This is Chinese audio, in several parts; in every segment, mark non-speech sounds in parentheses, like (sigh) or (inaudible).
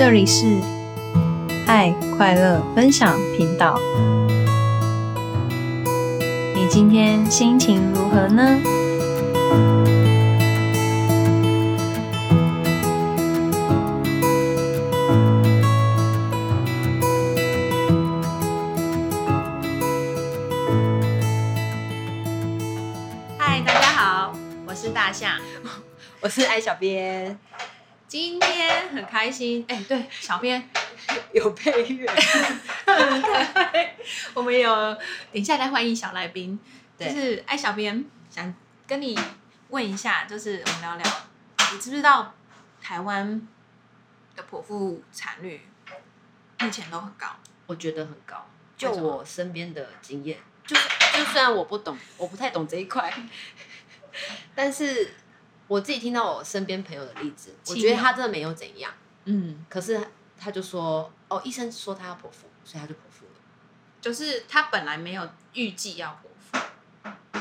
这里是爱快乐分享频道。你今天心情如何呢？嗨，大家好，我是大象。(laughs) 我是爱小编，今天很开心，哎、对，小编，(laughs) 有配乐，(laughs) 我们有等一下再欢迎小来宾，就是哎小编想跟你问一下，就是我们聊聊，你知不知道台湾的剖腹产率？目前都很高？我觉得很高。就我身边的经验，就就虽然我不懂，我不太懂这一块，但是我自己听到我身边朋友的例子，我觉得他真的没有怎样，嗯，可是他就说，哦，医生说他要剖腹，所以他就剖腹了。就是他本来没有预计要剖腹，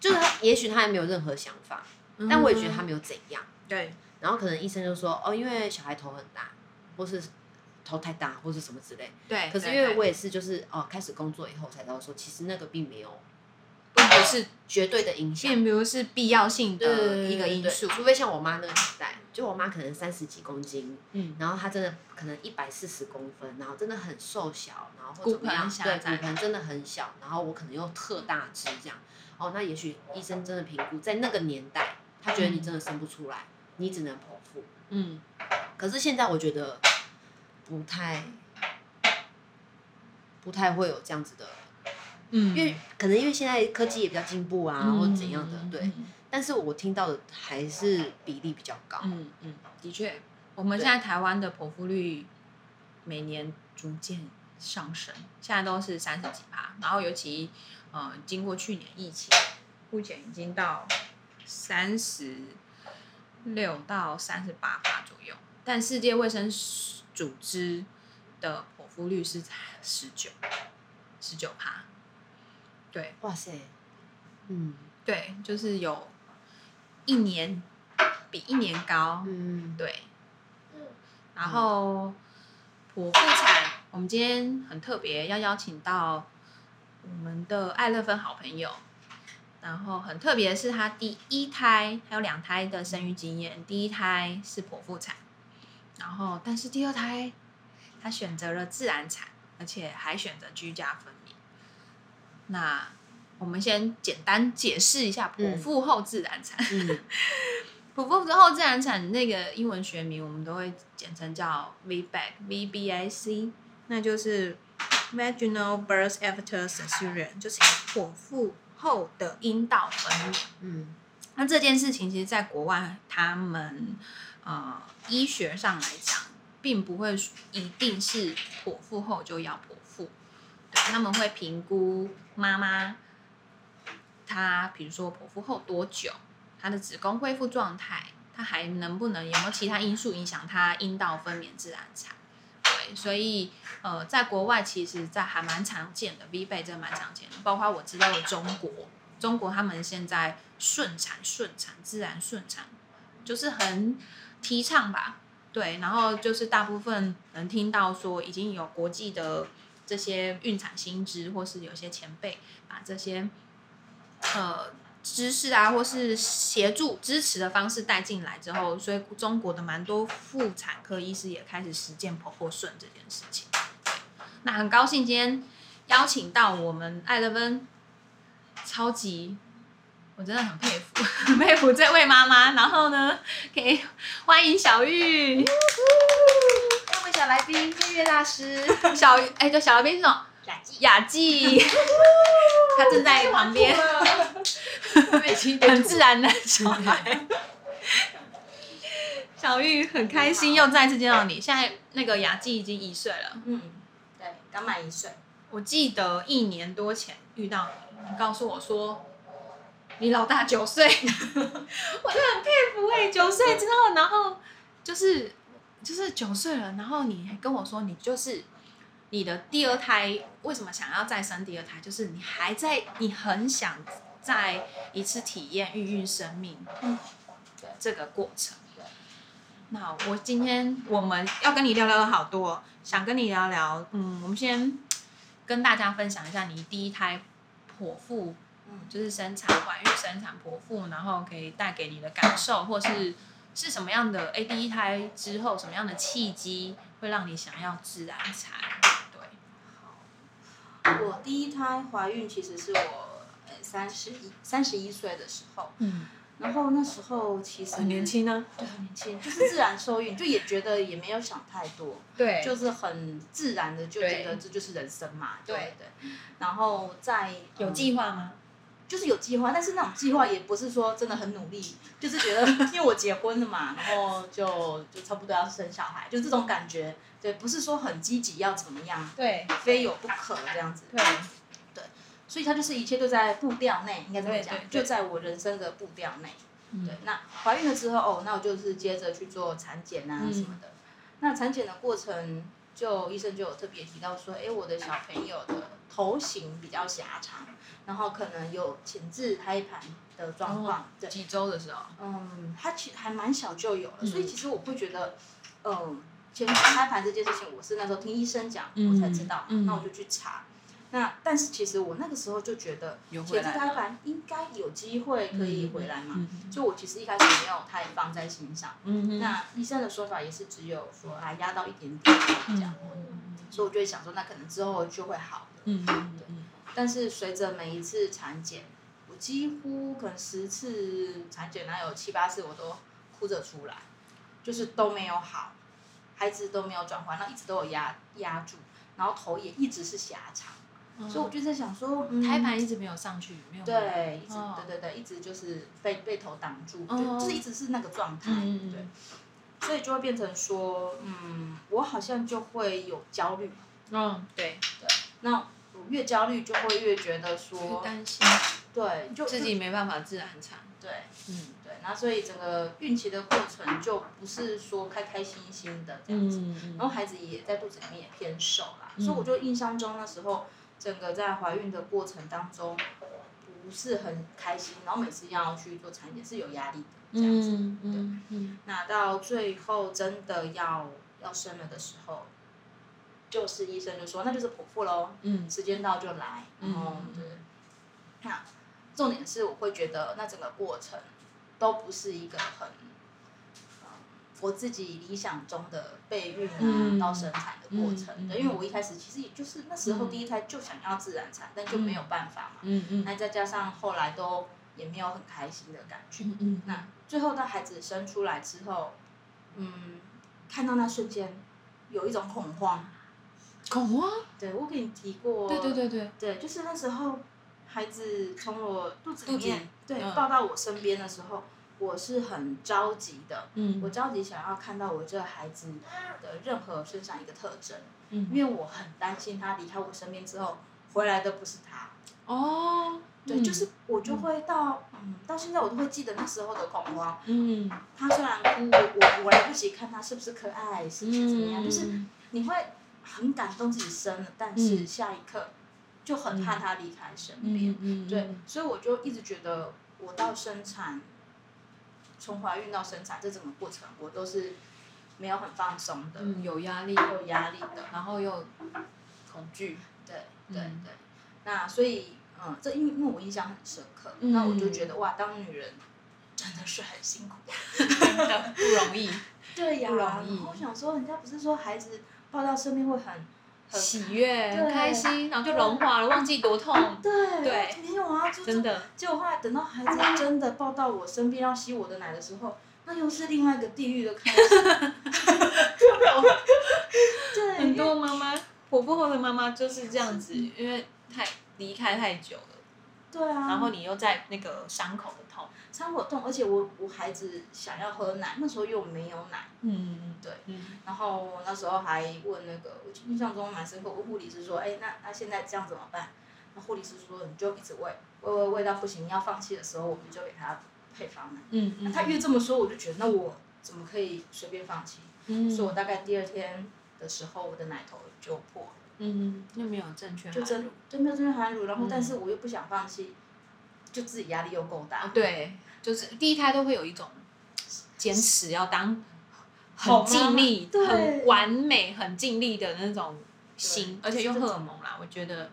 就是他，也许他也没有任何想法，但我也觉得他没有怎样。对，然后可能医生就说，哦，因为小孩头很大，或是头太大，或是什么之类。对，可是因为我也是，就是哦，开始工作以后才知道说，其实那个并没有并不是，绝对的影响。并不是必要性的一个因素，除非像我妈那个年代，就我妈可能三十几公斤，嗯，然后她真的可能一百四十公分，然后真的很瘦小，然后或骨怎么样，对，骨盆真的很小，然后我可能又特大只这样，哦，那也许医生真的评估在那个年代，他觉得你真的生不出来，你只能剖腹。嗯，可是现在我觉得不太不太会有这样子的，嗯，因为可能因为现在科技也比较进步啊，嗯或者怎样的，对。嗯但是我听到的还是比例比较高。嗯嗯，的确，我们现在台湾的剖腹率每年逐渐上升，现在都是三十几趴，然后尤其呃，经过去年疫情，目前已经到三十六到三十八趴左右，但世界卫生组织的剖腹率是十九，十九趴，对哇塞，嗯对，就是有一年比一年高，嗯，对，嗯然后剖腹产，我们今天很特别，要邀请到我们的爱乐芬好朋友。然后很特别的是，他第一胎还有两胎的生育经验，第一胎是剖腹产，然后但是第二胎他选择了自然产，而且还选择居家分娩。那我们先简单解释一下剖腹后自然产。嗯 (laughs) 剖腹之后自然产那个英文学名，我们都会简称叫 VBAC，V B A C，那就是 Vaginal Birth After Cesarean，就是剖腹后的阴道分娩。嗯那这件事情，其实在国外，他们呃医学上来讲，并不会一定是剖腹后就要剖腹，对，他们会评估妈妈她比如说剖腹后多久，她的子宫恢复状态，她还能不能有没有其他因素影响她阴道分娩自然产？对，所以呃，在国外其实，在还蛮常见的 V 背，这蛮常见的，包括我知道的中国，中国他们现在顺产、顺产、自然顺产，就是很提倡吧。对，然后就是大部分能听到说，已经有国际的这些孕产新知，或是有些前辈把这些呃知识啊，或是协助支持的方式带进来之后，所以中国的蛮多妇产科医师也开始实践剖腹顺这件事情。那很高兴今天邀请到我们艾乐芬，超级，我真的很佩服，很 (laughs) 佩服这位妈妈。然后呢，可以欢迎小玉，小来宾配乐大师 (laughs) 小玉，哎，对，小来宾是什么？雅纪，雅纪，(laughs) 他正在旁边，(laughs) 很自然的小孩。小玉很开心又再次见到你。现在那个雅纪已经一岁了，嗯，对，刚满一岁，我记得一年多前遇到你，你告诉我说你老大九岁，我就很佩服哎、九岁之后，然后就是就是九岁了，然后你还跟我说你就是你的第二胎为什么想要再生第二胎？就是你还在，你很想再一次体验孕育生命嗯对这个过程。那我今天我们要跟你聊聊的好多，想跟你聊聊，嗯，我们先跟大家分享一下你第一胎剖腹，嗯就是生产、怀孕、生产、剖腹，然后可以带给你的感受，或是是什么样的？哎，第一胎之后什么样的契机会让你想要自然产？对，我第一胎怀孕其实是我呃三十一三十一岁的时候，嗯，然后那时候其实很年，轻呢、对，很年轻，就是自然受孕，就也觉得也没有想太多，(laughs) 对就是很自然的就觉得对这就是人生嘛，对对对。然后在有嗯计划吗？就是有计划，但是那种计划也不是说真的很努力，就是觉得 (laughs) 因为我结婚了嘛，然后就就差不多要生小孩，就这种感觉，对，不是说很积极要怎么样，对非有不可这样子。对，所以他就是一切都在步调内，应该这么讲对对，对就在我人生的步调内。嗯对，那怀孕了之后，哦，那我就是接着去做产检啊嗯什么的。那产检的过程，就医生就有特别提到说，哎，我的小朋友的头型比较狭长，然后可能有前置胎盘的状况。对，几周的时候，嗯，他其实还蛮小就有了，嗯所以其实我会觉得，嗯，前置胎盘这件事情，我是那时候听医生讲，嗯我才知道，嗯那我就去查。那但是其实我那个时候就觉得，有回来吗前置胎盘应该有机会可以回来嘛，嗯所以我其实一开始没有太放在心上。嗯那医生的说法也是只有说啊压到一点点这样，嗯所以我就会想说，那可能之后就会好的。嗯但是随着每一次产检，我几乎可能十次产检，哪有七八次我都哭着出来，就是都没有好，孩子都没有转换，那一直都有压压住，然后头也一直是狭长，嗯，所以我就在想说，嗯。胎盘一直没有上去，没有对，一直、哦对对对，一直就是被被头挡住，哦就就是一直是那个状态，对，所以就会变成说，嗯，我好像就会有焦虑，嗯，对对，那我越焦虑就会越觉得说，担心。对，就自己没办法自然产，对。嗯。对，那所以整个孕期的过程就不是说开开心心的这样子，嗯。然后孩子也在肚子里面也偏瘦啦，嗯。所以我就印象中那时候整个在怀孕的过程当中不是很开心，然后每次要去做产检是有压力的这样子。对嗯嗯那到最后真的要要生了的时候，就是医生就说那就是剖腹喽，嗯时间到就来，然后嗯对，那重点是我会觉得那整个过程都不是一个很，嗯我自己理想中的备孕啊、嗯到生产的过程嗯嗯对，因为我一开始其实也就是那时候嗯第一胎就想要自然产，但就没有办法嘛，嗯嗯那再加上后来都也没有很开心的感觉，嗯那最后到孩子生出来之后，嗯，看到那瞬间有一种恐慌，恐慌，对我给你提过，对对对对，对，就是那时候孩子从我肚子里面对嗯抱到我身边的时候，我是很着急的，嗯我着急想要看到我这个孩子的任何身上一个特征，嗯因为我很担心他离开我身边之后回来的不是他。哦，对，就是我就会到嗯，到现在我都会记得那时候的恐慌。嗯他虽然哭，我我我来不及看他是不是可爱，是不是怎么样，就是嗯你会很感动自己生了，但是嗯下一刻就很怕他离开身边。对，所以我就一直觉得，我到生产，从怀孕到生产这整个过程，我都是没有很放松的，嗯有压力，有压力的。然后又恐惧，对对嗯。对，那所以嗯，这因为因为我印象很深刻，嗯那我就觉得哇，当女人真的是很辛苦。(laughs) 真的不容易，对呀，不容然易后我想说，人家不是说孩子抱到身边会很很喜悦、很开心，然后就融化了，忘记多痛，对对没有啊，就真的，结果后来等到孩子真的抱到我身边要吸我的奶的时候，那又是另外一个地狱的开始。对，(laughs) 很多妈妈，婆婆后的妈妈就是这样子，因为太离开太久了，对啊，然后你又在那个伤口的痛，伤口痛，而且我我孩子想要喝奶，那时候又没有奶，嗯对，嗯然后那时候还问那个，我印象中蛮深刻，问护理师说，哎，那那现在这样怎么办？那护理师说，你就一直喂，喂喂喂到不行要放弃的时候，我们就给他配方奶。嗯嗯，他越这么说，我就觉得那我怎么可以随便放弃？嗯，所以我大概第二天的时候，我的奶头就破了，嗯，又没有正确就真就没有正确含乳，然后嗯但是我又不想放弃，就自己压力又够大。啊，对，就是第一胎都会有一种坚持要当很尽力、很完美、很尽力的那种心，而且又荷尔蒙啦，我觉得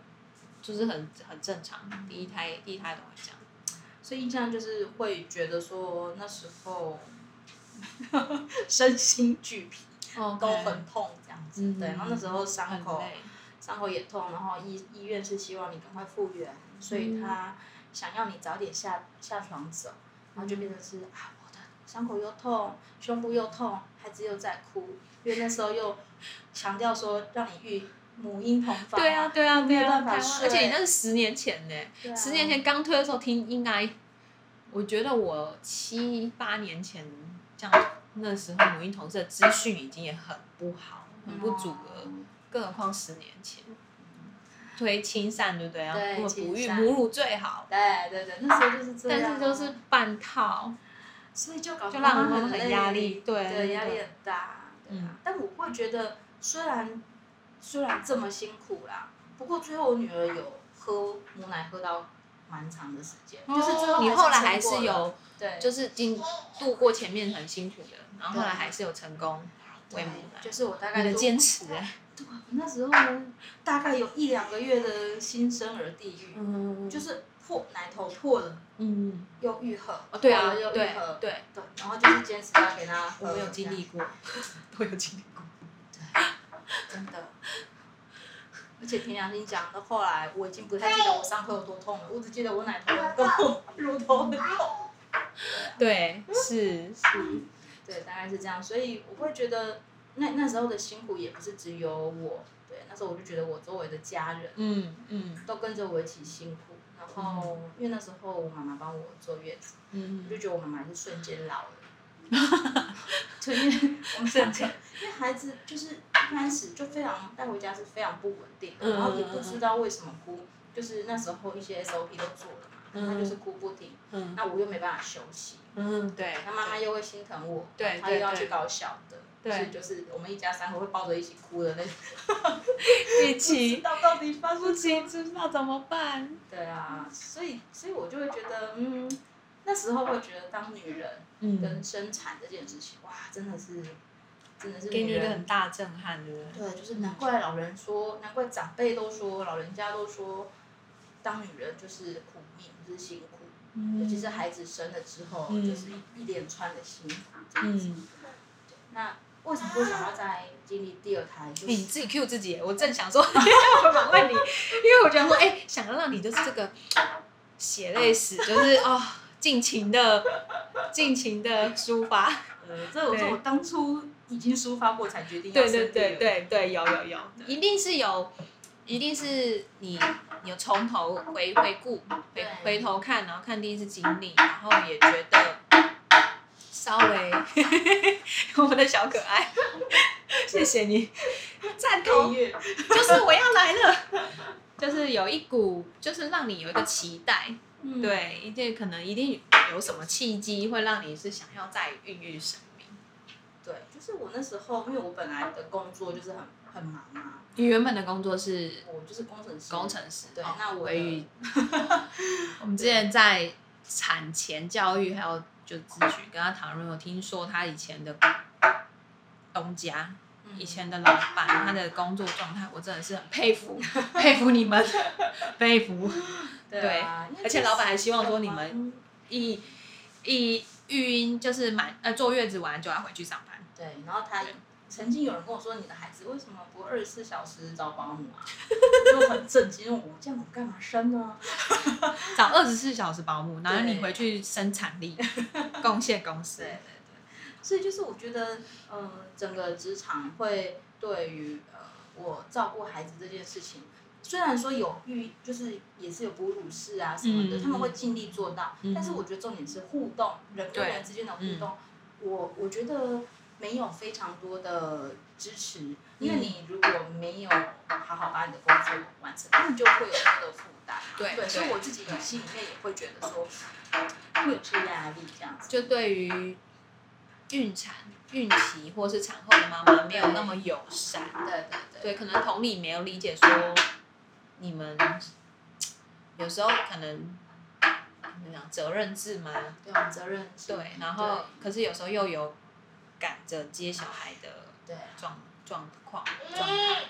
就是很很正常。第一胎第一胎都会这样。(tsk) 所以印象就是会觉得说那时候 (laughs) 身心俱疲，哦都很痛这样子。嗯对，然后那时候伤口很累伤口也痛，然后医医院是希望你赶快复原，所以他想要你早点下下床走，然后就变成是啊，我的伤口又痛，胸部又痛，孩子又在哭，因为那时候又强调说让你育母婴同房，对啊，对啊，对啊，没有办法台湾睡而且你那是十年前呢，十年前刚推的时候听应该，我觉得我七八年前这样，那时候母婴同事的资讯已经也很不好，很不足了，嗯更何况十年前。推亲善对不对？然后对如果不育母乳最好，对对对，那时候就是这样，但是就是半套，所以就搞就让人很很压力对压力很大，对啊嗯。但我会觉得，虽然虽然这么辛苦啦，不过最后我女儿有喝母奶喝到蛮长的时间，就是最后哦你后来还是有，对，就是经度过前面很辛苦的，然后后来还是有成功喂母奶，就是我大概你的就坚持哎，(laughs) 那时候呢，大概有一两个月的新生儿地狱，嗯就是破奶头破了嗯，又愈合，哦对啊又愈合，对，对，然后就是坚持要给他，我没有经历过，(laughs) 都有经历过。真的。而且凭良心讲，到后来我已经不太记得我伤口有多痛了，我只记得我奶头很痛，乳头很痛。对，是是，对，大概是这样，所以我会觉得那那时候的辛苦也不是只有我，对，那时候我就觉得我周围的家人嗯嗯都跟着我一起辛苦，然后因为那时候我妈妈帮我坐月子，我嗯就觉得我妈妈是瞬间老了。(laughs) 对，因为我们两个，因为孩子就是一开始就非常带回家是非常不稳定的，嗯然后也不知道为什么哭，就是那时候一些 SOP 都做了嘛，嗯他就是哭不停，嗯那我又没办法休息，嗯，对，那妈妈又会心疼我，对他又要对去搞小的，对。所以就是我们一家三口会抱着一起哭的那种，一不知起道到底发生不行，知道怎么办？对啊，所以所以我就会觉得，嗯，那时候会觉得当女人嗯。跟生产这件事情，哇，真的是，真的是给你一个很大震撼，对不对？对，就是难怪老人说，难怪长辈都说，老人家都说，当女人就是苦命，就是辛苦，尤其是孩子生了之后，嗯。就是一一连串的辛苦这样子。嗯，那为什么会想要再经历第二胎？就是、你自己 Q 自己，我正想说，(laughs) 我反问你，因为我觉得说，哎，想要让你就是这个血泪史，就是哦，尽情的、尽情的抒发。呃，这我对说我当初已经抒发过，才决定要对对对对对，有有有，一定是有，一定是你你有从头回回顾，回回头看，然后看第一次经历，然后也觉得稍微 (laughs) 我们的小可爱，(laughs) 谢谢你，赞同。就是我要来了，就是有一股，就是让你有一个期待，嗯，对，一定可能一定有什么契机会让你是想要再孕育生命。对，就是我那时候，因为我本来的工作就是很很忙嘛，你原本的工作是我就是工程师，工程师，对哦那我维语，(laughs) 我们之前在产前教育还有就咨询跟他谈论，我听说他以前的东家，嗯。以前的老板，他的工作状态，我真的是很佩服，(laughs) 佩服你们，佩服。对啊，而且老板还希望说你们嗯一一育婴就是满呃坐月子完就要回去上班，对，然后他曾经有人跟我说，你的孩子为什么不二十四小时找保姆啊？(laughs) 就很震惊，我这样我干嘛生呢？(laughs) 找二十四小时保姆，(laughs) 然后你回去生产力，贡献公司对。对对，所以就是我觉得，呃，整个职场会对于呃我照顾孩子这件事情，虽然说有育，就是也是有哺乳室啊什么的，嗯他们会尽力做到，嗯但是我觉得重点是互动，人跟人之间的互动，我我觉得没有非常多的支持，因为你如果没有好好把你的工作完成，那你就会有很多的负担。对对，所以我自己心里面也会觉得说，会有些压力这样子。就对于孕产、孕期或是产后的妈妈没有那么友善，对对对。对，可能同理没有理解说你们有时候可能怎么讲责任制吗？对，责任制对，然后可是有时候又有赶着接小孩的对，状状况状态，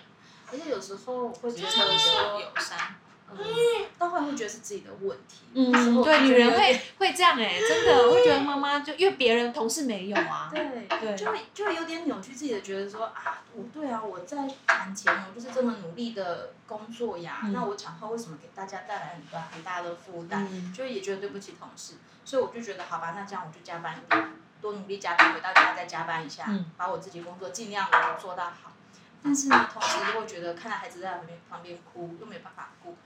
而且有时候会觉得职场的说，友善。嗯，到后来会觉得是自己的问题。嗯对，女人会会这样哎、真的会觉得妈妈就因为别人同事没有啊，对对就会就会有点扭曲自己的，觉得说啊，我对啊，我在产前我就是这么努力的工作呀，嗯那我产后为什么给大家带来很多很大的负担？嗯就也觉得对不起同事，所以我就觉得好吧，那这样我就加班一点，多努力加班，回到家再加班一下，嗯把我自己工作尽量能够做到好。但是呢，同时又会觉得看到孩子在旁边旁边哭，又没有办法顾，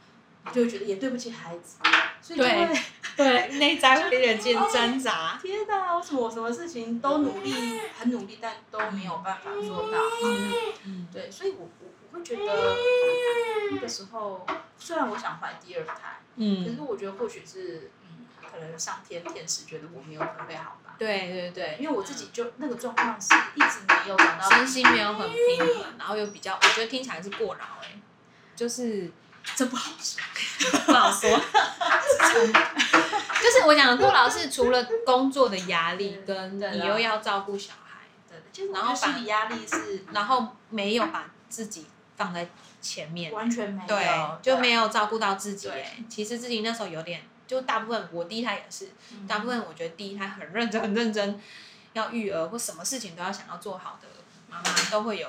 就会觉得也对不起孩子，所以就对会 (laughs) 对，内在会有点挣扎。(laughs) 天哪，为什么我什么事情都努力，很努力，但都没有办法做到嗯？嗯对，所以我我我会觉得那个时候，虽然我想怀第二胎，可嗯，是我觉得或许是嗯，可能上天天使觉得我没有准备好吧。对对对，因为我自己就那个状况是一直没有找到身心没有很平衡，然后又比较，我觉得听起来是过劳哎、就是这不好说。(laughs) 不好说。(laughs) 就是我讲的过劳是除了工作的压力，跟你又要照顾小孩，对，就是然后心理压力是然后没有把自己放在前面，完全没有，对，就没有。照顾到自己对哎。其实自己那时候有点，就大部分我第一胎也是，嗯大部分我觉得第一胎很认真很认真，要育儿或什么事情都要想要做好的妈妈，都会有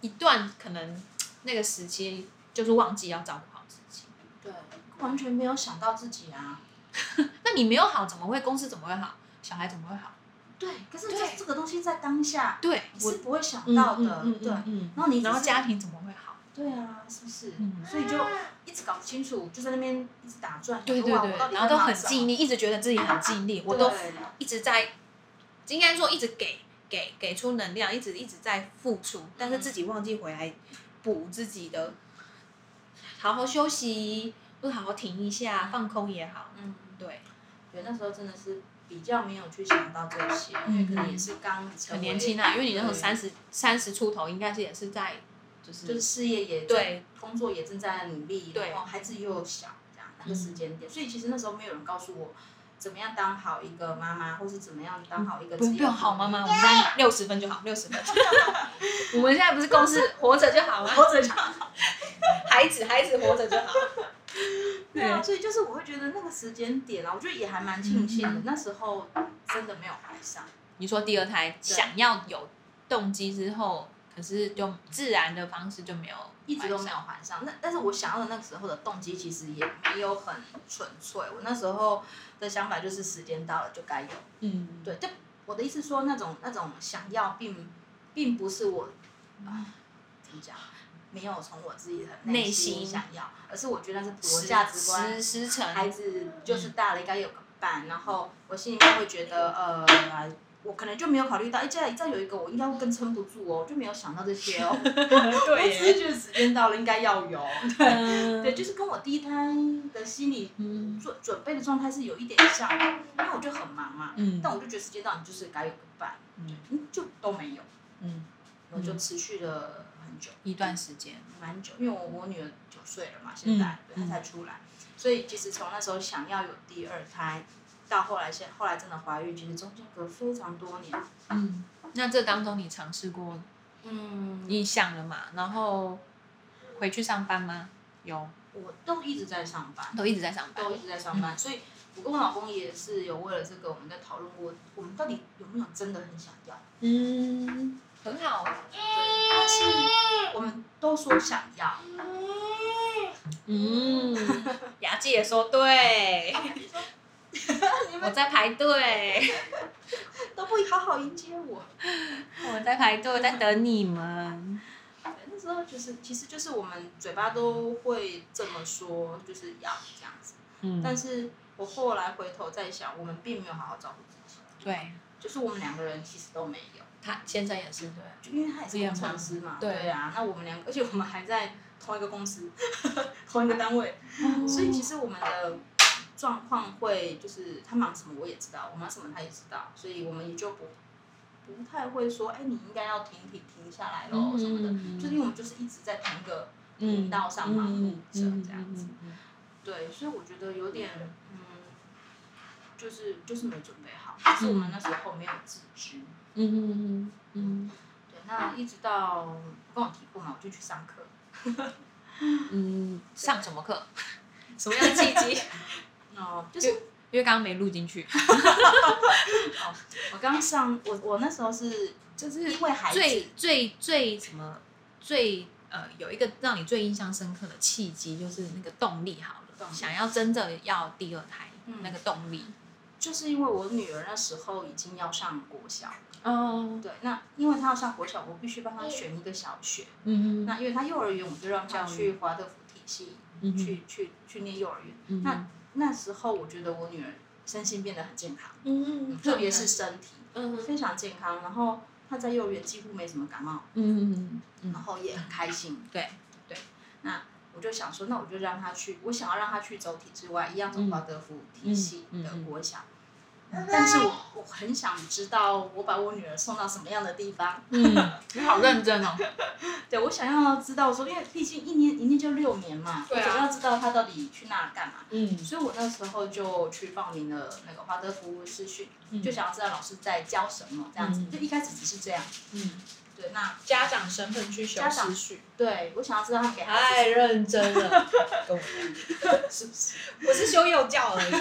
一段可能那个时期就是忘记要照顾好自己。对，完全没有想到自己啊。(laughs) 那你没有好，怎么会公司怎么会好？小孩怎么会好？对，可是对这这个东西在当下对，我你是不会想到的，嗯嗯对。然后你然后家庭怎么会好？对啊，是不是？嗯所以就一直搞不清楚，就在那边一直打转。对对对，然后都很尽力，一直觉得自己很尽力，我都一直在，应该说一直给给给出能量，一直一直在付出，但是自己忘记回来补自己的，好好休息，或者好好停一下，放空也好。嗯，对，对，那时候真的是比较没有去想到这些，因为可能也是刚很年轻啊，因为你那时候对三十三十出头，应该是也是在就是就是事业也对，工作也正在努力，对然后孩子又小，这样那个时间点，所以其实那时候没有人告诉我怎么样当好一个妈妈，或是怎么样当好一个不用好妈妈，我们在六十分就好，六十分。我们现在不是公司活着就好吗？活着就好。(laughs) 孩子孩子活着就好。对啊，所以就是我会觉得那个时间点啊，我觉得也还蛮庆幸嗯的，那时候真的没有怀上。你说第二胎想要有动机之后，可是就自然的方式就没有，一直都没有。还上。那但是我想要的那个时候的动机其实也没有很纯粹。我那时候的想法就是时间到了就该有。嗯，对，就我的意思说那种那种想要并并不是我啊怎么讲，没有从我自己的内心心想要，而是我觉得那是普罗实价值观实。实诚。孩子就是大了，应该有个伴，然后我心里面会觉得，呃，我可能就没有考虑到，哎，再再有一个，我应该会更撑不住哦，就没有想到这些哦。(laughs) 我只是觉得时间到了，应该要有。对，嗯对，就是跟我第一胎的心理嗯准准备的状态是有一点像，因为我就很忙嘛，嗯但我就觉得时间到，你就是该有个伴，就都没有，嗯，我就持续了很久。一段时间。蛮久，因为我我女儿九岁了嘛，现在、她才出来，所以其实从那时候想要有第二胎，到后来现后来真的怀孕，其实中间隔非常多年。嗯，那这当中你尝试过，嗯，你想了嘛？然后回去上班吗？有，我都一直在上班，都一直在上班都。一直在上班，所以我跟我老公也是有为了这个我们在讨论过，我们到底有没有真的很想要？嗯，很好。对，但是我们都说想要，(laughs) 嗯，牙姐也说对，(laughs) 我在排队，都不好好迎接我。我在排队，在等你们。那时候就是，其实就是我们嘴巴都会这么说，就是要这样子。嗯。但是我后来回头再想，我们并没有好好照顾自己，对。就是我们两个人其实都没有，他先生也是对，就因为他也是工程师嘛，对。对啊，那我们两个，而且我们还在同一个公司，(laughs) 同一个单位，所以其实我们的状况会就是他忙什么我也知道，我忙什么他也知道，所以我们也就不不太会说，哎，你应该要停停停下来喽什么的，嗯就是因为我们就是一直在同一个频道上忙碌着这样子。嗯对，所以我觉得有点，嗯，就是就是没准备好，好，但是我们那时候没有自知。嗯嗯嗯嗯对，那一直到跟我提过嘛，我就去上课。嗯，(laughs) 上什么课？什么样的契机？哦，就是因为刚刚没录进去，哦，(laughs) 我刚上我我那时候是就是因为孩子最最最什么最呃有一个让你最印象深刻的契机，就是那个动力好了，动力想要真的要第二胎、嗯那个动力。就是因为我女儿那时候已经要上国小，哦，对，那因为她要上国小，我必须帮她选一个小学。嗯嗯那因为她幼儿园，我就让她去华德福体系去去去念幼儿园。嗯那那时候我觉得我女儿身心变得很健康，嗯特别是身体嗯非常健康，然后她在幼儿园几乎没什么感冒，嗯嗯然后也很开心。对对，那我就想说，那我就让她去，我想要让她去走体制外，一样走华德福体系的国小。但是我我很想知道，我把我女儿送到什么样的地方？嗯，你好认真哦。(laughs) 对我想要知道说，因为毕竟一年一年就六年嘛，对啊我总要知道她到底去那干嘛。嗯所以我那时候就去报名了那个华德福师训，嗯就想要知道老师在教什么，这样子。嗯就一开始只是这样，嗯，对，那家长身份去修家长思绪，对我想要知道他给孩太认真了，跟我一样，是不是？我是修幼教而已。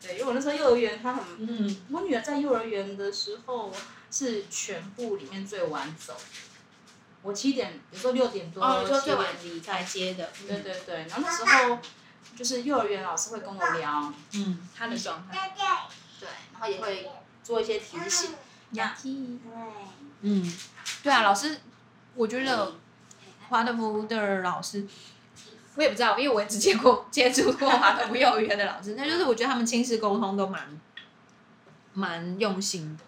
对，因为我那时候幼儿园，他很嗯我女儿在幼儿园的时候是全部里面最晚走，我七点，有时候六点多、七最晚点离开。接的，对对对，然后那时候就是幼儿园老师会跟我聊，嗯，他的状态，对，然后也会做一些提醒。呀，对，嗯，对啊，老师，我觉得华德福的老师，我也不知道，因为我也只接过 (laughs) 接触过华德福幼儿园的老师，那就是我觉得他们亲子沟通都蛮蛮用心的，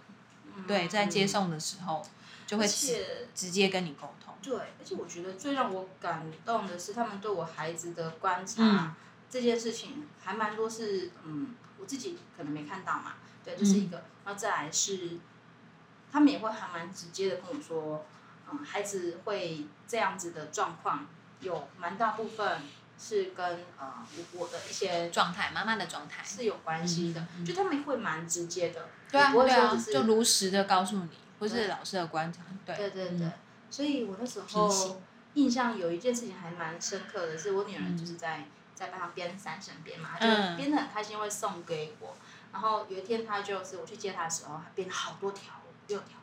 对，在接送的时候就会而直且直接跟你沟通，对，而且我觉得最让我感动的是他们对我孩子的观察、嗯这件事情，还蛮多是嗯，我自己可能没看到嘛，对，这是一个，然后再来是，他们也会还蛮直接的跟我说，嗯，孩子会这样子的状况，有蛮大部分是跟呃我我的一些状态，妈妈的状态，是有关系的，就他们会蛮直接的，对不会说就如实的告诉你，或是老师的观察，对。对对所以我那时候印象有一件事情还蛮深刻的，是我女儿嗯。就是在、在帮她编三声编嘛，嗯就编的很开心，会送给我。然后有一天她就是我去接她的时候，她编了好多条，六条。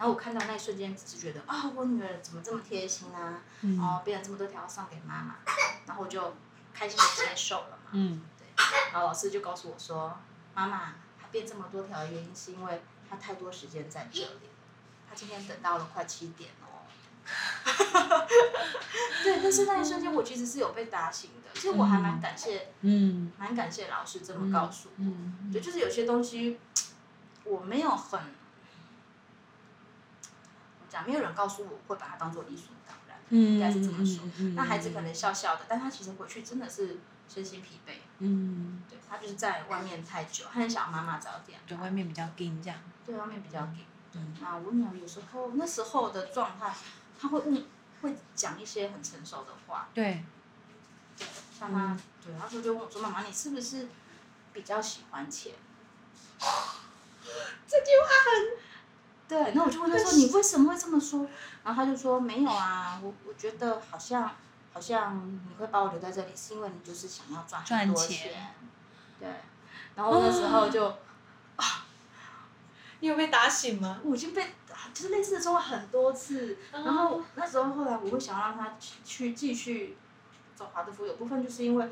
然后我看到那一瞬间，只是觉得啊、我女儿怎么这么贴心啊？嗯哦，变了这么多条送给妈妈，然后我就开心的接受了嘛。嗯然后老师就告诉我说，妈妈，她变这么多条的原因是因为她太多时间在这里，她今天等到了快七点哦。(laughs) 对，但是那一瞬间我其实是有被打醒的，其实我还蛮感谢，嗯蛮感谢老师这么告诉我。嗯，对，就是有些东西我没有很，怎么讲，没有人告诉我会把它当做理所当然。嗯，应该是这么说嗯那孩子可能笑笑的，但他其实回去真的是身心疲惫。嗯，对他就是在外面太久，他很想妈妈早点。对，外面比较硬这样，对外面比较紧。嗯啊我女儿有时候那时候的状态，她会问，会讲一些很成熟的话。对，对，像她，对，她说就问我说：“妈妈，你是不是比较喜欢钱？” (laughs) 这句话对，那我就问他说：“你为什么会这么说？”然后他就说：“没有啊，我我觉得好像好像你会把我留在这里，是因为你就是想要赚很多赚钱钱。”对，然后那时候就啊。你有被打醒吗？我已经被就是类似的说过很多次，哦然后那时候后来我会想让他去去继续走华德福，有部分就是因为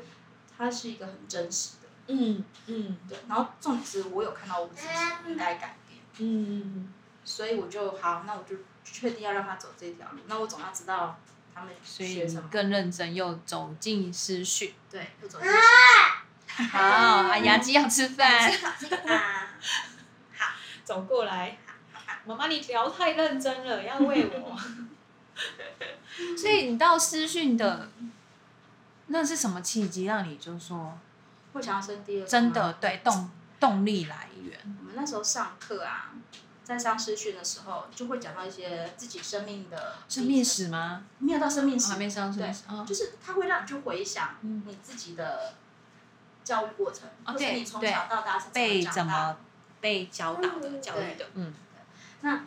他是一个很真实的，嗯嗯对，然后重点是我有看到我自己应该改变，嗯嗯嗯，所以我就好，那我就确定要让他走这条路，那我总要知道他们所以你学什么，更认真又走进思绪。对，又走进去。好，啊，牙 (laughs) 鸡要吃饭，(laughs) 啊，走过来。妈妈，你聊太认真了，要喂我。(laughs) 所以你到私讯的，那是什么契机让你就说会想要生第二真的对动动力来源？我们那时候上课啊，在上师训的时候，就会讲到一些自己生命的生命史吗？没有到生命史，我还没上生对命史哦就是他会让你去回想你自己的教育过程，或者你从小到大是被怎怎么被教导的、教育的，嗯。那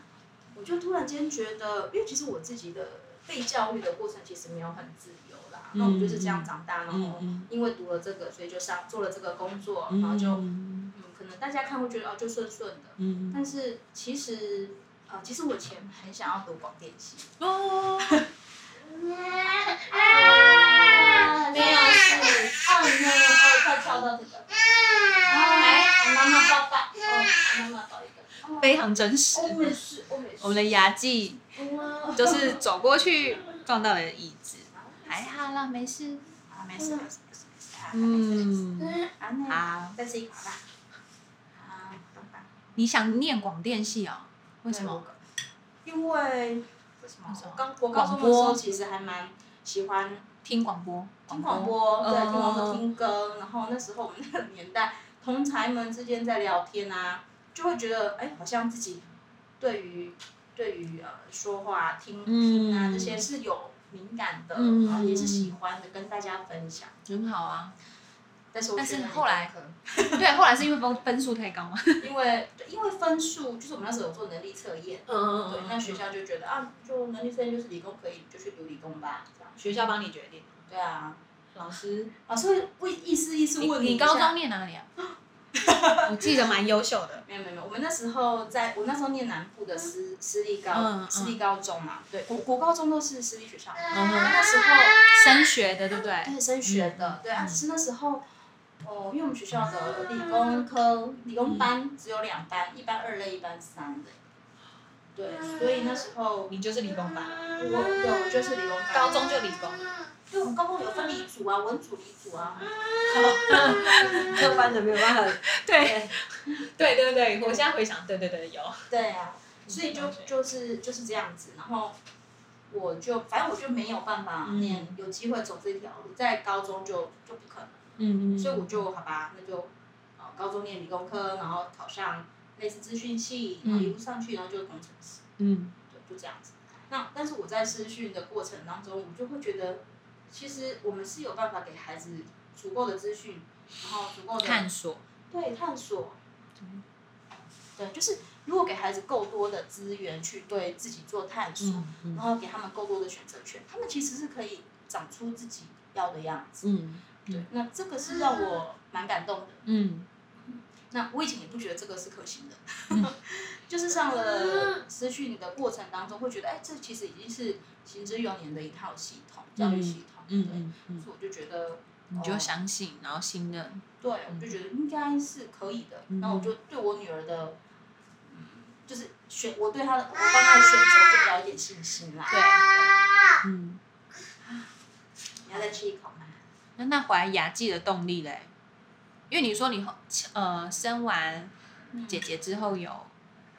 我就突然间觉得，因为其实我自己的被教育的过程其实没有很自由啦。那我就是这样长大，然后嗯因为读了这个，所以就上做了这个工作，然后就嗯，可能大家看会觉得哦，就顺顺的。嗯但是其实呃，其实我以前很想要读广电系，哦，没有事，哦没有哦，快跳到这个，哦，来，我妈妈抱抱，哦，我妈妈抱一个，哦非常真实。我们的牙技就是走过去撞到了椅子，还好啦，没事。啊，没事没事没事嗯，好。再吃一口吧。你想念广电系哦？为什对么？？因为为什么刚我高中的时候其实还蛮喜欢听广播，听广播，对，嗯听广播听歌，然后那时候我们那个年代，同才们之间在聊天啊，就会觉得哎，好像自己对于对于呃说话听听啊嗯这些是有敏感的，嗯然后也是喜欢的，跟大家分享。很好啊。但是我但是后来 (laughs) 对，后来是因为分分数太高嘛。(laughs) 因为因为分数，就是我们那时候有做能力测验，嗯对，那学校就觉得啊，就能力测验就是理工可以，就去读理工吧，这样。学校帮你决定。对啊，老师，老师会会意思意思你问你高中念哪里啊？(laughs) 我记得蛮优秀的。没有没有没有，我们那时候在我那时候念南部的私私立高、私立高中嘛，对，国国高中都是私立学校，嗯那时候升学的，对不对？对升学的，对啊，只是那时候。哦，因为我们学校的理工科理工班只有两班，一班二类，一班三类。对，所以那时候你就是理工班，我对我就是理工班。高中就理工。对，我们高中有分理组啊，文组、理组啊。(laughs) 科班的没有办法。对，对对对，我现在回想，对对对，有。对啊，所以就就是就是这样子，然后我就反正我就没有办法念，有机会走这条路，在高中就就不可能，嗯所以我就好吧，那就呃高中念理工科，然后考上类似资讯系，然后一路上去，然后就是工程师，嗯对，就这样子。那但是我在师训的过程当中，我就会觉得，其实我们是有办法给孩子足够的资讯，然后足够的探索。对，探索。对，就是如果给孩子够多的资源去对自己做探索，嗯然后给他们够多的选择权，他们其实是可以长出自己要的样子。嗯对，那这个是让我蛮感动的。嗯那我以前也不觉得这个是可行的，(laughs) 就是上了失去你的过程当中，会觉得，哎，这其实已经是行之有年的一套系统，教育系统。嗯对，嗯嗯，所以我就觉得，你就相信，然后信任。对，我就觉得应该是可以的。嗯然后我就对我女儿的，嗯，就是选我对她的，我帮她的选择就比较有点信心啦。对，嗯，你要再吃一口吗？那那怀牙技的动力嘞？因为你说你后呃生完姐姐之后有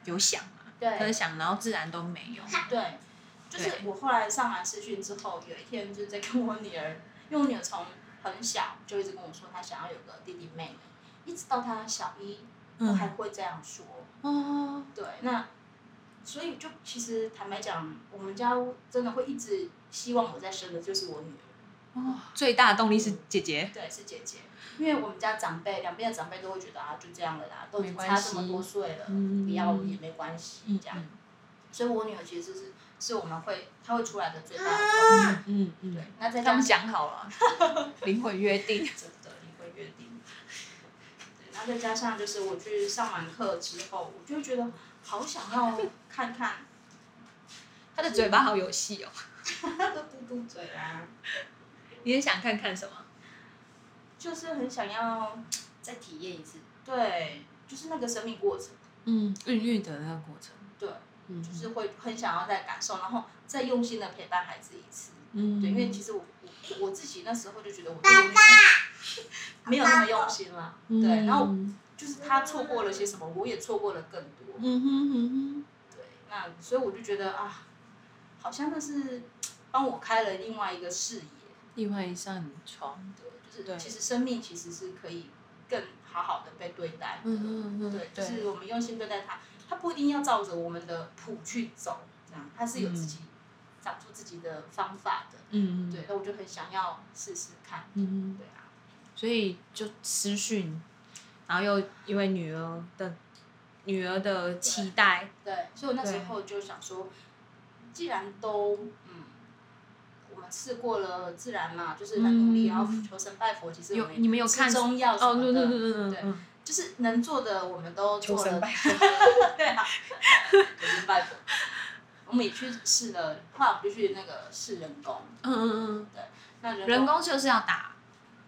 有想嘛，可是对想然后自然都没有。对，就是我后来上完视讯之后，有一天就是在跟我女儿，因为我女儿从很小就一直跟我说她想要有个弟弟妹妹，一直到她小一都还会这样说。哦，对，那所以就其实坦白讲，我们家真的会一直希望我在生的就是我女儿。哦，最大的动力是姐姐。对，是姐姐，因为我们家长辈两边的长辈都会觉得啊，就这样了啦，都差这么多岁了，嗯不要也没关系，嗯这样。所以我女儿其实是是我们会她会出来的最大的动力。嗯嗯对，那在他们加上讲好了，(laughs) 灵魂约定。真的灵魂约定。对，然后再加上就是我去上完课之后，我就会觉得好想要看看 (laughs) 他的嘴巴好有戏哦。(laughs) 嘟嘟嘴啊，你也想看看什么？就是很想要再体验一次。对，就是那个生命过程，嗯，孕育的那个过程。对，嗯就是会很想要再感受，然后再用心的陪伴孩子一次。嗯对，因为其实我我我自己那时候就觉得我对我女儿没有那么用心了，对，然后就是他错过了些什么，我也错过了更多，嗯哼嗯对，那所以我就觉得啊，好像那是帮我开了另外一个视野，哼，另外一扇窗。对，就是对其实生命其实是可以更好好的被对待的，嗯嗯对，就是我们用心对待它，它不一定要照着我们的谱去走，这样，它是有自己长出自己的方法的，嗯对，那我就很想要试试看，嗯，对啊，所以就私讯，然后又因为女儿的女儿的期待。对，所以我那时候就想说，既然都们试过了自然嘛，就是很努力，嗯然后求神拜佛，其实有你们有看中药什哦，么的，对对对对。对嗯就是能做的我们都做了。求神拜 (laughs) 对啊，求神拜佛。我们也去试了，后来我们就去那个试人工，嗯嗯那人嗯，人工就是要打，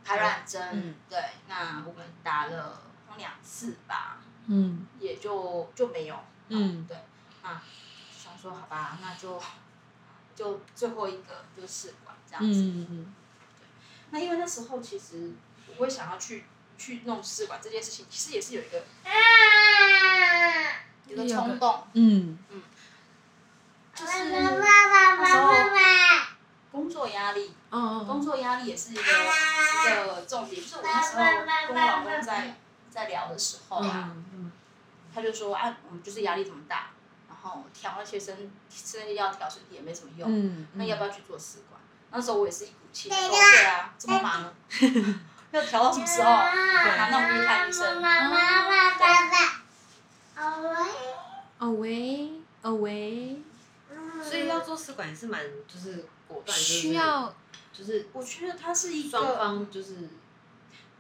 排卵针，嗯。对，那我们打了两次吧，嗯。也就就没有，嗯。对，啊，想说好吧，那就就最后一个就试管这样子。嗯嗯那因为那时候其实我会想要去去弄试管这件事情，其实也是有一个一个冲动，嗯。嗯。就是那时候工作压力，嗯工作压力也是一个一个重点。就是我那时候跟我老公在在聊的时候啊，嗯他就说啊，我们就是压力这么大，然后调那些身吃那些药调身体也没什么用，嗯，那要不要去做试管？那时候我也是一股气，说对啊，这么忙，(laughs) 要调到什么时候？对啊，那我们去看医生。妈妈爸爸哦喂哦喂，所以要做试管也是蛮就是果断，就是需要就是我觉得他是一双方就是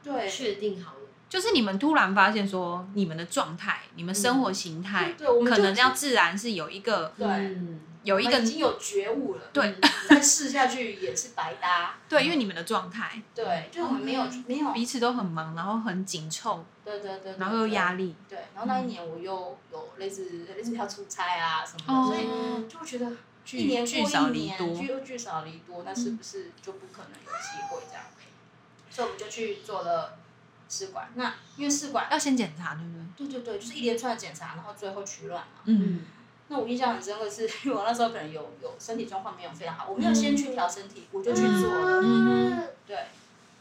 对确定好了，就是你们突然发现说你们的状态、你们生活形态，对，我们可能要自然是有一个对，嗯有一个已经有觉悟了，对再试下去也是白搭。对，因为你们的状态对，就我们没有没有，彼此都很忙，然后很紧凑，对对对，然后又压。力，对，然后那一年我又有类似类似要出差啊什么的，哦所以就会觉得聚一年过聚少一年，离多，聚聚少离多，那是不是就不可能有机会这样？所以我们就去做了试管。那因为试管，要先检查，对不对？对对对，就是一连串的检查，然后最后取卵嘛。嗯那我印象很深刻是，因为我那时候可能有有身体状况没有非常好，我没有先去调身体，我就去做了。嗯对，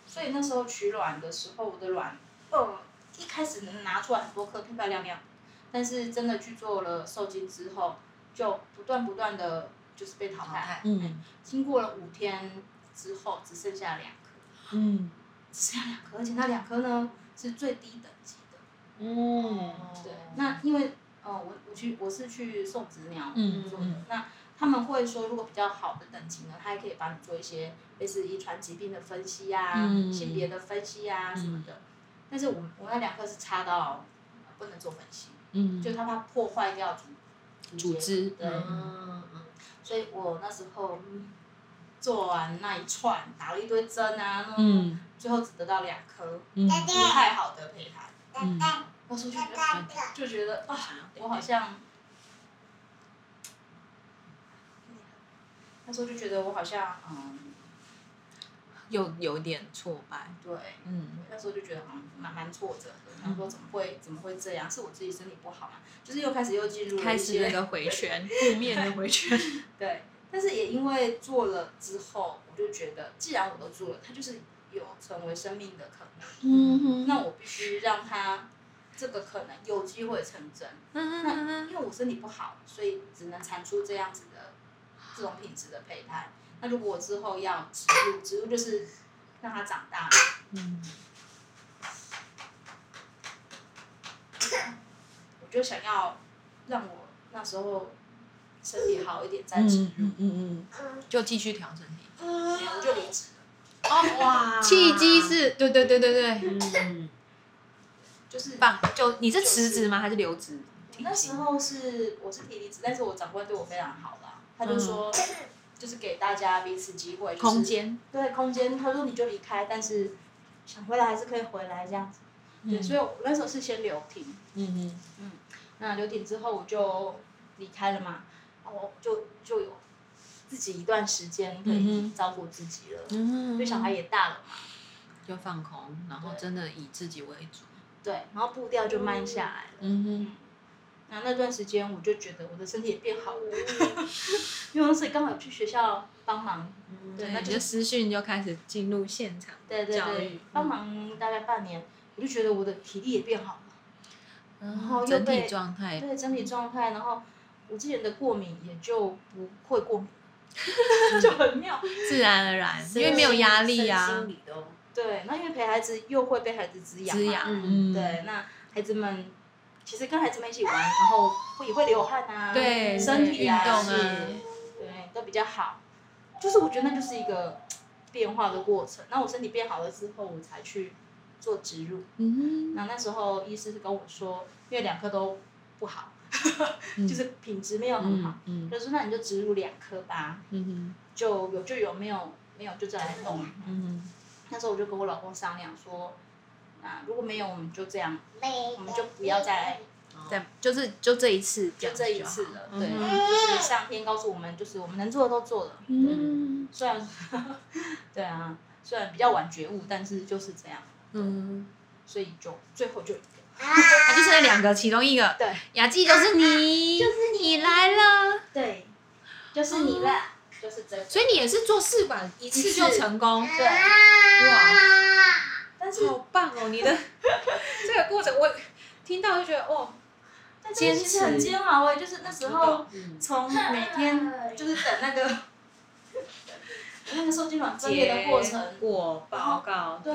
所以那时候取卵的时候，我的卵，呃，一开始能拿出来很多颗，漂漂亮亮，但是真的去做了受精之后，就不断不断的就是被淘汰。嗯经过了五天之后，只剩下两颗，嗯只剩下两颗，而且那两颗呢是最低等级的。嗯对，那因为呃，我我去我是去送子鸟做的，那他们会说，如果比较好的等级呢，他还可以帮你做一些类似遗传疾病的分析啊、嗯性别的分析啊什么的。但是我我那两颗是差到不能做分析，嗯，就他怕破坏掉组组织对，嗯嗯所以我那时候嗯做完那一串，打了一堆针啊，那嗯最后只得到两颗嗯不太好的胚胎。嗯那时候就觉得就觉得啊，我好像那时候就觉得我好像嗯，有有点挫败，对，嗯那时候就觉得好像蛮蛮挫折的，想说怎么会怎么会这样？是我自己身体不好嘛？就是又开始又进入开始些那个回圈，(laughs) 负面的回圈，对，但是也因为做了之后，我就觉得既然我都做了，它就是有成为生命的可能，嗯那我必须让他这个可能有机会成真。那因为我身体不好，所以只能产出这样子的这种品质的胚胎。那如果我之后要植入，植入就是让它长大，嗯我就想要让我那时候身体好一点再植入，嗯嗯嗯，就继续调身体。没有我就离职了。哦哇契机是，对对对对对，嗯就是棒！就你是辞职吗？还是留职？那时候是我是提离职，但是我长官对我非常好啦，他就说、就是给大家彼此机会，就是空间，对空间，他说你就离开，但是想回来还是可以回来这样子。对，所以我那时候是先留停，嗯嗯那留停之后我就离开了嘛，然后我就就有自己一段时间可以嗯照顾自己了，嗯因为小孩也大了嘛，就放空，然后真的以自己为主。对，然后步调就慢下来了。嗯然后那段时间我就觉得我的身体也变好了，(laughs) 因为我那时刚好有去学校帮忙，嗯，对，那就你的私讯就开始进入现场。对对对，帮忙大概半年，我就觉得我的体力也变好了。然后又整体被状态，对整体状态，然后我之前的过敏也就不会过敏，(laughs) 就很妙。(laughs) 自然而然，因为没有压力啊，心理都对，那因为陪孩子又会被孩子滋养嘛，滋养，对，那孩子们其实跟孩子们一起玩，然后会也会流汗啊，对身体啊，运动啊对，都比较好。就是我觉得那就是一个 (tsk) 变化的过程。那我身体变好了之后，我才去做植入。嗯那那时候医师是跟我说，因为两颗都不好，嗯 (laughs) 就是品质没有很好，嗯就说那你就植入两颗吧，嗯就有就有，没有没有就再来弄。嗯那时候我就跟我老公商量说，那如果没有我们就这样，我们就不要再在就是就这一次，就这一次了，对，嗯就是上天告诉我们，就是我们能做的都做了，嗯。虽然 (laughs) 对啊，虽然比较晚觉悟，但是就是这样，嗯，所以就最后就 (laughs) 他就是那两个其中一个，对。雅纪就是你，就是你。来了，对，就是你了，就是这个，所以你也是做试管一次就成功，对，哇，但是好棒哦！你的 (laughs) 这个过程我听到就觉得哦，但是其实很煎熬哎，就是那时候嗯从每天就是等那个那个受精卵分裂的过程，过报告，对，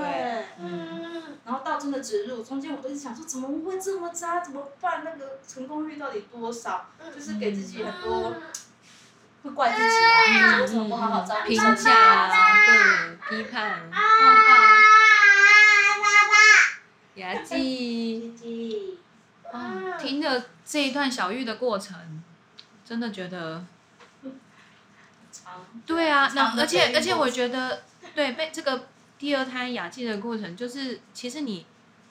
嗯然后到真的植入，中间我都一直想说怎么会这么渣，怎么办？那个成功率到底多少？就是给自己很多会怪自己啊，为什么不好好照顾评价啊？对批判，棒棒雅纪，姐姐，哦，听着这一段小玉的过程，真的觉得。长对啊，那而且而且我觉得，对被这个第二胎雅纪的过程，就是其实你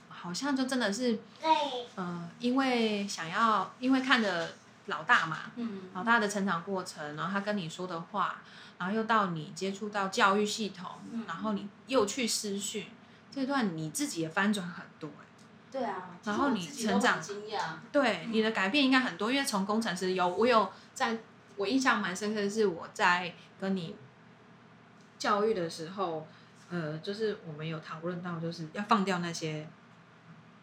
好像就真的是，呃，因为想要，因为看着老大嘛，嗯。老大的成长过程，然后他跟你说的话，然后又到你接触到教育系统，嗯。然后你又去私训，这段你自己也翻转很多、欸对啊，然后你成长很惊讶，对你的改变应该很多，因为从工程师有我有在我印象蛮深刻的是我在跟你教育的时候，呃，就是我们有讨论到，就是要放掉那些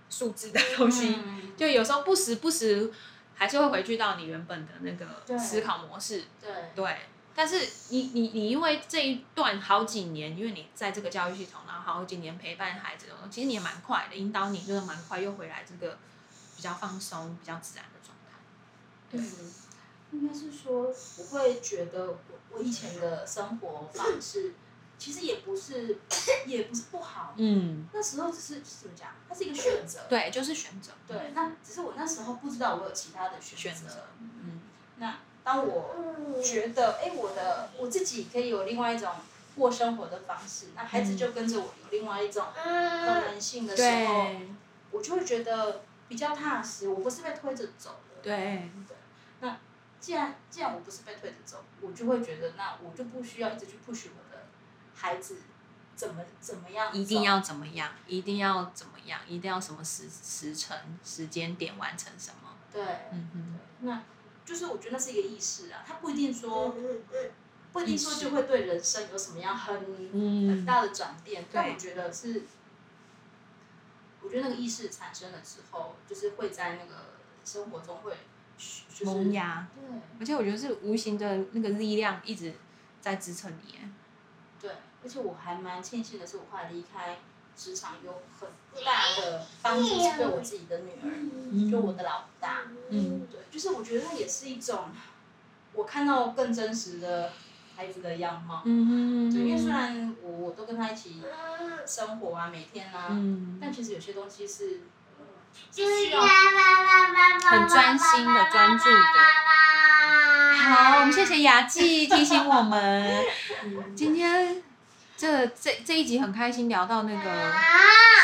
数字的东西，嗯就有时候不时不时还是会回去到你原本的那个思考模式，对对。但是你你你因为这一段好几年，因为你在这个教育系统，然后好几年陪伴孩子，其实你也蛮快的，引导你就是蛮快又回来这个比较放松、比较自然的状态。对，应该是说，我会觉得我我以前的生活方式，其实也不是也不是不好，嗯，那时候只是怎么讲，它是一个选择。对，就是选择。对，那只是我那时候不知道我有其他的选择。嗯，那当我觉得，哎，我的我自己可以有另外一种过生活的方式，那孩子就跟着我有另外一种可能性的时候，对我就会觉得比较踏实，我不是被推着走的。对，既然既然我不是被推着走，我就会觉得，那我就不需要一直去 push 我的孩子怎么怎么样，一定要怎么样？一定要怎么样？一定要什么时时辰、时间点完成什么？对，嗯嗯，那就是我觉得那是一个意识啊，他不一定说，不一定说就会对人生有什么样很嗯很大的转变，但对我觉得是，我觉得那个意识产生了之后，就是会在那个生活中会就是萌芽，对而且我觉得是无形的那个力量一直在支撑你耶。对，而且我还蛮庆幸的是，我后来离开职场有很大的帮助，是对我自己的女儿，就我的老大，嗯对，就是我觉得它也是一种，我看到更真实的孩子的样貌。嗯对，因为虽然我我都跟他一起生活啊，每天啊，嗯，但其实有些东西是需要很专心的、专注的。好，我们谢谢雅纪提醒我们，今天这这这一集很开心聊到那个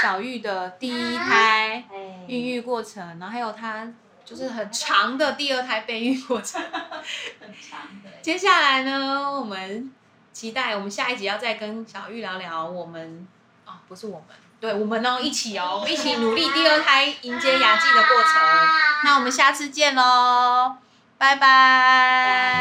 小玉的第一胎哎孕育过程，然后还有她就是很长的第二胎备孕过程。很长的。接下来呢，我们期待我们下一集要再跟小玉聊聊我们哦，不是我们，对我们哦，一起哦，我们一起努力第二胎迎接雅纪的过程。那我们下次见喽，拜拜